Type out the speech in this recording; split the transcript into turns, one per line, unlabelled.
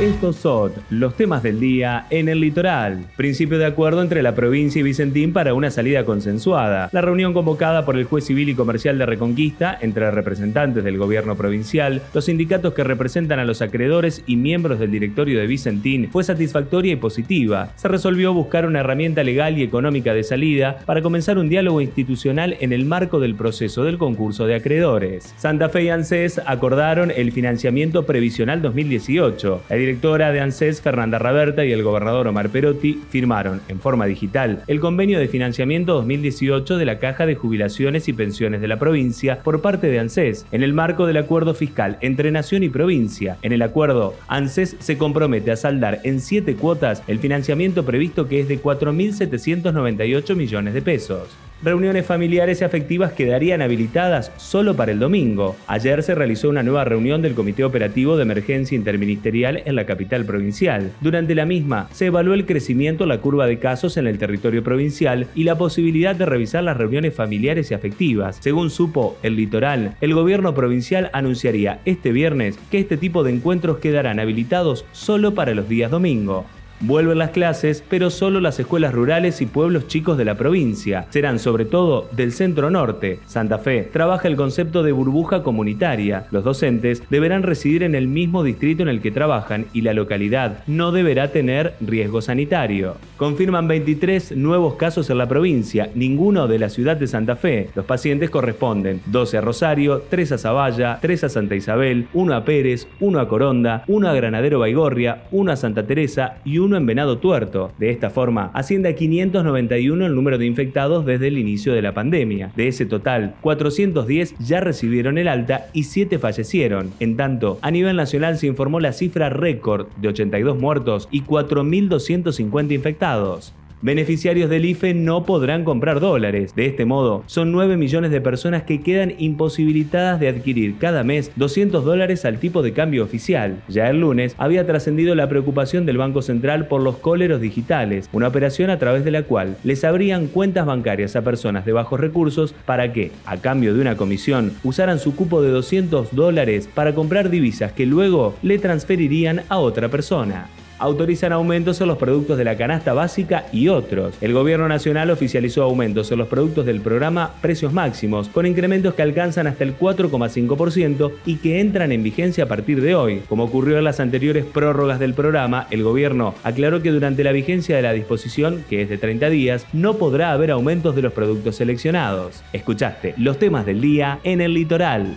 Estos son los temas del día en el litoral. Principio de acuerdo entre la provincia y Vicentín para una salida consensuada. La reunión convocada por el juez civil y comercial de Reconquista entre representantes del gobierno provincial, los sindicatos que representan a los acreedores y miembros del directorio de Vicentín fue satisfactoria y positiva. Se resolvió buscar una herramienta legal y económica de salida para comenzar un diálogo institucional en el marco del proceso del concurso de acreedores. Santa Fe y ANSES acordaron el financiamiento previsional 2018 directora de ANSES, Fernanda Raberta, y el gobernador Omar Perotti firmaron en forma digital el convenio de financiamiento 2018 de la Caja de Jubilaciones y Pensiones de la provincia por parte de ANSES, en el marco del acuerdo fiscal entre Nación y provincia. En el acuerdo, ANSES se compromete a saldar en siete cuotas el financiamiento previsto que es de 4.798 millones de pesos. Reuniones familiares y afectivas quedarían habilitadas solo para el domingo. Ayer se realizó una nueva reunión del Comité Operativo de Emergencia Interministerial en la capital provincial. Durante la misma, se evaluó el crecimiento la curva de casos en el territorio provincial y la posibilidad de revisar las reuniones familiares y afectivas. Según supo el litoral, el gobierno provincial anunciaría este viernes que este tipo de encuentros quedarán habilitados solo para los días domingo. Vuelven las clases, pero solo las escuelas rurales y pueblos chicos de la provincia. Serán sobre todo del centro norte. Santa Fe trabaja el concepto de burbuja comunitaria. Los docentes deberán residir en el mismo distrito en el que trabajan y la localidad no deberá tener riesgo sanitario. Confirman 23 nuevos casos en la provincia, ninguno de la ciudad de Santa Fe. Los pacientes corresponden 12 a Rosario, 3 a Zavalla, 3 a Santa Isabel, 1 a Pérez, 1 a Coronda, 1 a Granadero Baigorria, 1 a Santa Teresa y 1 en Venado Tuerto. De esta forma, asciende a 591 el número de infectados desde el inicio de la pandemia. De ese total, 410 ya recibieron el alta y 7 fallecieron. En tanto, a nivel nacional se informó la cifra récord de 82 muertos y 4.250 infectados. Beneficiarios del IFE no podrán comprar dólares. De este modo, son 9 millones de personas que quedan imposibilitadas de adquirir cada mes 200 dólares al tipo de cambio oficial. Ya el lunes había trascendido la preocupación del Banco Central por los cóleros digitales, una operación a través de la cual les abrían cuentas bancarias a personas de bajos recursos para que, a cambio de una comisión, usaran su cupo de 200 dólares para comprar divisas que luego le transferirían a otra persona autorizan aumentos en los productos de la canasta básica y otros. El gobierno nacional oficializó aumentos en los productos del programa Precios Máximos, con incrementos que alcanzan hasta el 4,5% y que entran en vigencia a partir de hoy. Como ocurrió en las anteriores prórrogas del programa, el gobierno aclaró que durante la vigencia de la disposición, que es de 30 días, no podrá haber aumentos de los productos seleccionados. Escuchaste los temas del día en el litoral.